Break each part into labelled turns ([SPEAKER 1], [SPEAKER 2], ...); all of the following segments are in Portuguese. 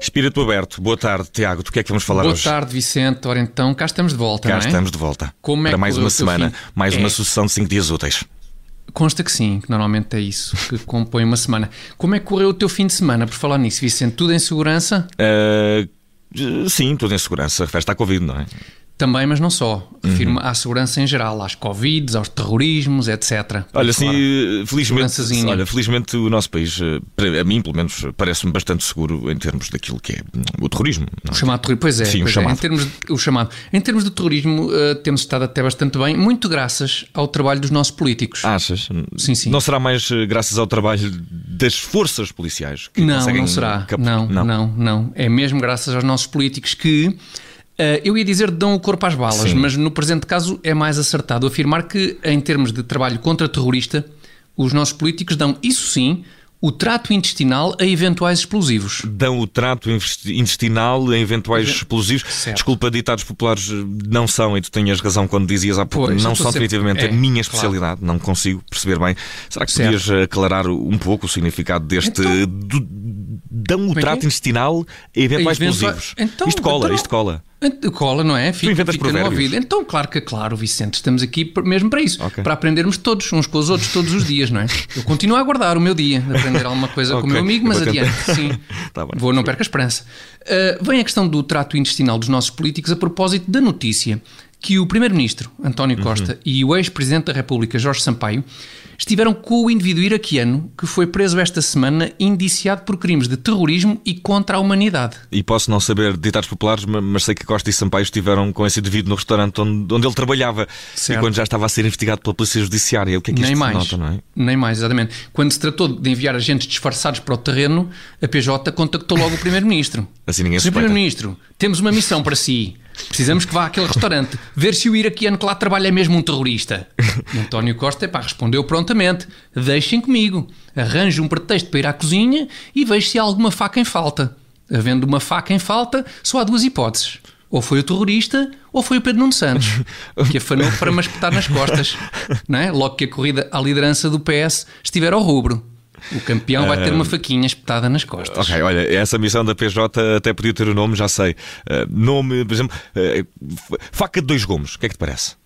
[SPEAKER 1] Espírito aberto. Boa tarde, Tiago. Do que é que vamos falar
[SPEAKER 2] Boa
[SPEAKER 1] hoje?
[SPEAKER 2] tarde, Vicente. Ora então, cá estamos de volta,
[SPEAKER 1] Cá
[SPEAKER 2] não é?
[SPEAKER 1] estamos de volta.
[SPEAKER 2] Como é
[SPEAKER 1] para mais uma semana,
[SPEAKER 2] fim?
[SPEAKER 1] mais
[SPEAKER 2] É.
[SPEAKER 1] uma sucessão de 5 dias úteis.
[SPEAKER 2] Consta que sim, que normalmente é isso que compõe uma semana. Como é que correu o teu fim de semana, por falar nisso, Vicente? Tudo em segurança?
[SPEAKER 1] Ah, sim, tudo em segurança. Refere-se à Covid, não é?
[SPEAKER 2] Também, mas não só. Refiro-me
[SPEAKER 1] Uhum.
[SPEAKER 2] à segurança em geral, às Covids, aos terrorismos, etc.
[SPEAKER 1] Olha,
[SPEAKER 2] Pode
[SPEAKER 1] sim,
[SPEAKER 2] falar.
[SPEAKER 1] felizmente, olha, felizmente o nosso país, eh, a mim pelo menos, parece-me bastante seguro em termos daquilo que é o terrorismo. não
[SPEAKER 2] O
[SPEAKER 1] é?
[SPEAKER 2] chamado terrorismo, pois é,
[SPEAKER 1] Sim, o
[SPEAKER 2] pois é.
[SPEAKER 1] chamado.
[SPEAKER 2] Em termos de, o chamado. Em termos de terrorismo, eh, temos estado até bastante bem, muito graças ao trabalho dos nossos políticos.
[SPEAKER 1] Achas?
[SPEAKER 2] Sim, sim.
[SPEAKER 1] Não será mais eh, graças ao trabalho das forças policiais que
[SPEAKER 2] Não, não será.
[SPEAKER 1] cap-
[SPEAKER 2] Não, não, não, É mesmo graças aos nossos políticos que. Eh, eu ia dizer dão o corpo às balas,
[SPEAKER 1] Sim.
[SPEAKER 2] mas no presente caso é mais acertado afirmar que, em termos de trabalho contra terrorista, os nossos políticos dão, isso sim, o trato intestinal a eventuais explosivos.
[SPEAKER 1] dão o trato intestinal a eventuais explosivos.
[SPEAKER 2] Certo.
[SPEAKER 1] Desculpa, ditados populares eh, não são, e tu tinhas razão quando dizias há pouco,
[SPEAKER 2] Pois,
[SPEAKER 1] não são
[SPEAKER 2] sempre-
[SPEAKER 1] definitivamente
[SPEAKER 2] é,
[SPEAKER 1] a minha
[SPEAKER 2] claro.
[SPEAKER 1] especialidade, não consigo perceber bem. Será que
[SPEAKER 2] Certo.
[SPEAKER 1] podias aclarar um pouco o significado deste
[SPEAKER 2] Então-
[SPEAKER 1] do- dão o
[SPEAKER 2] é
[SPEAKER 1] trato
[SPEAKER 2] é?
[SPEAKER 1] intestinal a
[SPEAKER 2] A eventua-
[SPEAKER 1] explosivos?
[SPEAKER 2] Então,
[SPEAKER 1] isto cola,
[SPEAKER 2] então-
[SPEAKER 1] isto cola.
[SPEAKER 2] Cola, não é? Fica,
[SPEAKER 1] inventas
[SPEAKER 2] fica no ouvido. Então, claro que claro, Vicente, estamos aqui mesmo para isso,
[SPEAKER 1] Ok.
[SPEAKER 2] para aprendermos todos, uns com os outros, todos os dias, não é? Eu continuo a aguardar o meu dia de aprender alguma coisa com
[SPEAKER 1] Ok,
[SPEAKER 2] o meu amigo, mas adiante, sim.
[SPEAKER 1] Tá bem.
[SPEAKER 2] Vou, não perca a esperança. Uh, vem a questão do trato intestinal dos nossos políticos a propósito da notícia que o Primeiro-Ministro, António
[SPEAKER 1] Uhum.
[SPEAKER 2] Costa, e o ex-Presidente da República, Jorge Sampaio, estiveram com o indivíduo iraquiano que foi preso esta semana indiciado por crimes de terrorismo e contra a humanidade.
[SPEAKER 1] E posso não saber ditados populares, ma- mas sei que Costa e Sampaio estiveram com esse indivíduo no restaurante onde, onde ele trabalhava
[SPEAKER 2] Certo.
[SPEAKER 1] e quando já estava a ser investigado pela Polícia Judiciária. O que é que isto
[SPEAKER 2] Nem mais.
[SPEAKER 1] denota, não é?
[SPEAKER 2] Nem mais, exatamente. Quando se tratou de enviar agentes disfarçados para o terreno, a PJ contactou logo o Primeiro-Ministro.
[SPEAKER 1] Assim ninguém suspeita.
[SPEAKER 2] Primeiro-Ministro, temos uma missão para si. Precisamos que vá àquele restaurante ver se o iraquiano que lá trabalha é mesmo um terrorista. E António Costa epá, respondeu prontamente: deixem comigo, arranjo um pretexto para ir à cozinha e vejo se há alguma faca em falta. Havendo uma faca em falta, só há duas hipóteses. Ou foi o terrorista, ou foi o Pedro Nuno Santos, que afanou para me espetar nas costas. Não é? Logo que a corrida à liderança do PS estiver ao rubro. O campeão vai ter uma faquinha espetada nas costas.
[SPEAKER 1] Ok, olha, essa missão da PJ até podia ter o nome, já sei. Uh, nome, por exemplo, uh, faca de dois gomos. O que é que te parece?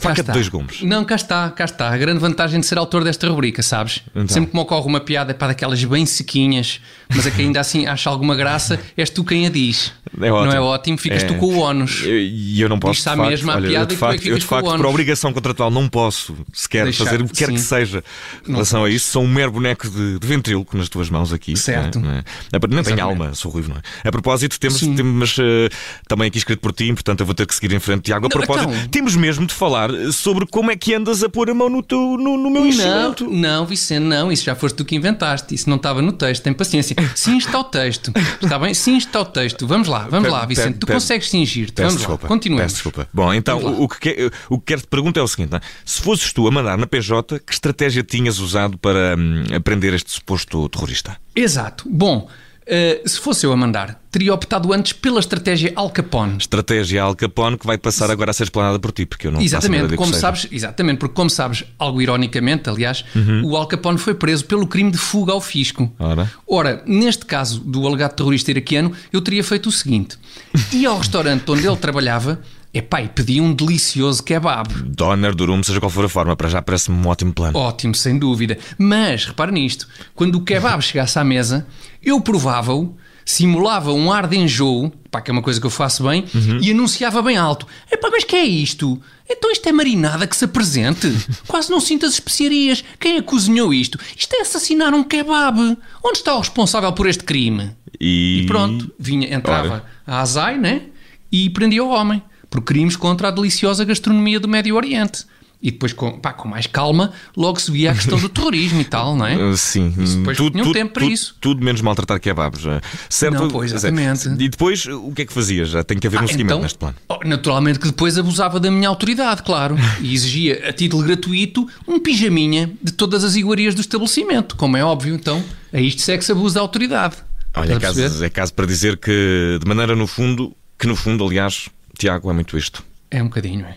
[SPEAKER 1] Faca de
[SPEAKER 2] está.
[SPEAKER 1] dois gumes.
[SPEAKER 2] Não, cá está, cá está. A grande vantagem de ser autor desta rubrica, sabes?
[SPEAKER 1] Então.
[SPEAKER 2] Sempre que me ocorre uma piada é para daquelas bem sequinhas, mas a que ainda assim acha alguma graça, és tu quem a diz.
[SPEAKER 1] É ótimo.
[SPEAKER 2] Não é ótimo? Ficas
[SPEAKER 1] É.
[SPEAKER 2] tu com o ónus.
[SPEAKER 1] E eu não posso.
[SPEAKER 2] Diz-se à
[SPEAKER 1] de facto,
[SPEAKER 2] mesma a
[SPEAKER 1] olha, eu
[SPEAKER 2] piada
[SPEAKER 1] de
[SPEAKER 2] e tu é
[SPEAKER 1] facto, eu de facto por obrigação contratual, não posso sequer
[SPEAKER 2] Deixar,
[SPEAKER 1] fazer o que quer
[SPEAKER 2] sim.
[SPEAKER 1] que seja em relação a isso. Sou um mero boneco de, de ventríloco nas tuas mãos aqui.
[SPEAKER 2] Certo.
[SPEAKER 1] Não, é? Não, é? não tenho alma, sou ruivo, não é? A propósito, temos, temos eh, também aqui escrito por ti, portanto eu vou ter que seguir em frente, Tiago. A
[SPEAKER 2] Não,
[SPEAKER 1] propósito,
[SPEAKER 2] então.
[SPEAKER 1] temos mesmo de falar sobre como é que andas a pôr a mão no, teu, no, no meu
[SPEAKER 2] Não,
[SPEAKER 1] enchimento.
[SPEAKER 2] não, Vicente, não, isso já foste tu que inventaste, isso não estava no texto, tem paciência. Sim está o texto, está bem? Sim está o texto. Vamos lá, vamos
[SPEAKER 1] Pe-
[SPEAKER 2] lá, Vicente, tu consegues cingir-te.
[SPEAKER 1] Peço
[SPEAKER 2] Vamos
[SPEAKER 1] desculpa.
[SPEAKER 2] lá, continuemos.
[SPEAKER 1] Peço desculpa. Bom, então o, o que quer, o que quero te perguntar é o seguinte: não é? se fosses tu a mandar na PJ, que estratégia tinhas usado para hum, aprender este suposto terrorista?
[SPEAKER 2] Exato. Bom, eh, se fosse eu a mandar, teria optado antes pela estratégia Al Capone.
[SPEAKER 1] Estratégia Al Capone que vai passar agora a ser explanada por ti, porque eu não
[SPEAKER 2] Exatamente, como sabes, exatamente, porque como sabes, algo ironicamente, aliás,
[SPEAKER 1] Uhum.
[SPEAKER 2] o Al Capone foi preso pelo crime de fuga ao fisco.
[SPEAKER 1] Ora.
[SPEAKER 2] Ora, neste caso do alegado terrorista iraquiano, eu teria feito o seguinte: ia ao restaurante onde ele trabalhava, epá, e pedia um delicioso kebab.
[SPEAKER 1] Donner, Durum, seja qual for a forma, para já parece-me um ótimo plano.
[SPEAKER 2] Ótimo, sem dúvida. Mas, repare nisto, quando o kebab chegasse à mesa, eu provava-o, simulava um ar de enjoo, pá, que é uma coisa que eu faço bem, e anunciava bem alto: Epá, mas que é isto? Então isto é marinada que se apresente? Quase não sinto as especiarias. Quem é que cozinhou isto? Isto é assassinar um kebab. Onde está o responsável por este crime?
[SPEAKER 1] E,
[SPEAKER 2] E pronto, vinha, entrava
[SPEAKER 1] Ora.
[SPEAKER 2] a Azai, né? E prendia o homem por crimes contra a deliciosa gastronomia do Médio Oriente. E depois, com, pá, com mais calma, logo se via a questão do terrorismo e tal, não é?
[SPEAKER 1] Uh, Sim,
[SPEAKER 2] depois
[SPEAKER 1] tudo,
[SPEAKER 2] tinham
[SPEAKER 1] tudo,
[SPEAKER 2] tempo para
[SPEAKER 1] tudo-
[SPEAKER 2] isso.
[SPEAKER 1] tudo menos maltratar kebabs. uh, Certo?
[SPEAKER 2] Não, pois, exatamente.
[SPEAKER 1] E depois, o que é que fazias? Já tem que haver um
[SPEAKER 2] Ah,
[SPEAKER 1] seguimento
[SPEAKER 2] então,
[SPEAKER 1] neste plano.
[SPEAKER 2] oh, naturalmente que depois abusava da minha autoridade, claro, e exigia a título gratuito um pijaminha de todas as iguarias do estabelecimento, como é óbvio, então, a isto é que se abusa da autoridade.
[SPEAKER 1] Olha, é caso, é caso para dizer que, de maneira no fundo, que no fundo, aliás, Tiago, é muito isto.
[SPEAKER 2] É um bocadinho, é.